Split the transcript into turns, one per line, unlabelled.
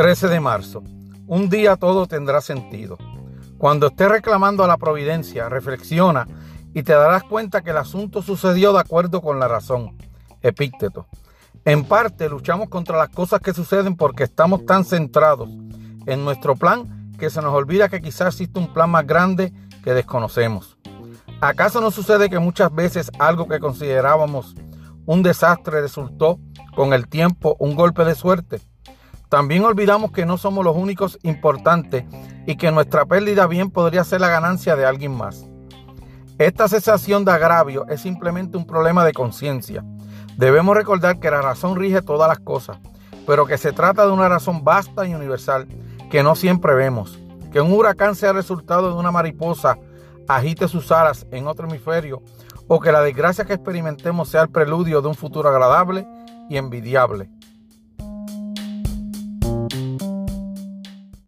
13 de marzo. Un día todo tendrá sentido. Cuando estés reclamando a la providencia, reflexiona y te darás cuenta que el asunto sucedió de acuerdo con la razón. Epícteto. En parte luchamos contra las cosas que suceden porque estamos tan centrados en nuestro plan que se nos olvida que quizás existe un plan más grande que desconocemos. ¿Acaso no sucede que muchas veces algo que considerábamos un desastre resultó con el tiempo un golpe de suerte? También olvidamos que no somos los únicos importantes y que nuestra pérdida bien podría ser la ganancia de alguien más. Esta sensación de agravio es simplemente un problema de conciencia. Debemos recordar que la razón rige todas las cosas, pero que se trata de una razón vasta y universal que no siempre vemos. Que un huracán sea resultado de una mariposa agite sus alas en otro hemisferio o que la desgracia que experimentemos sea el preludio de un futuro agradable y envidiable.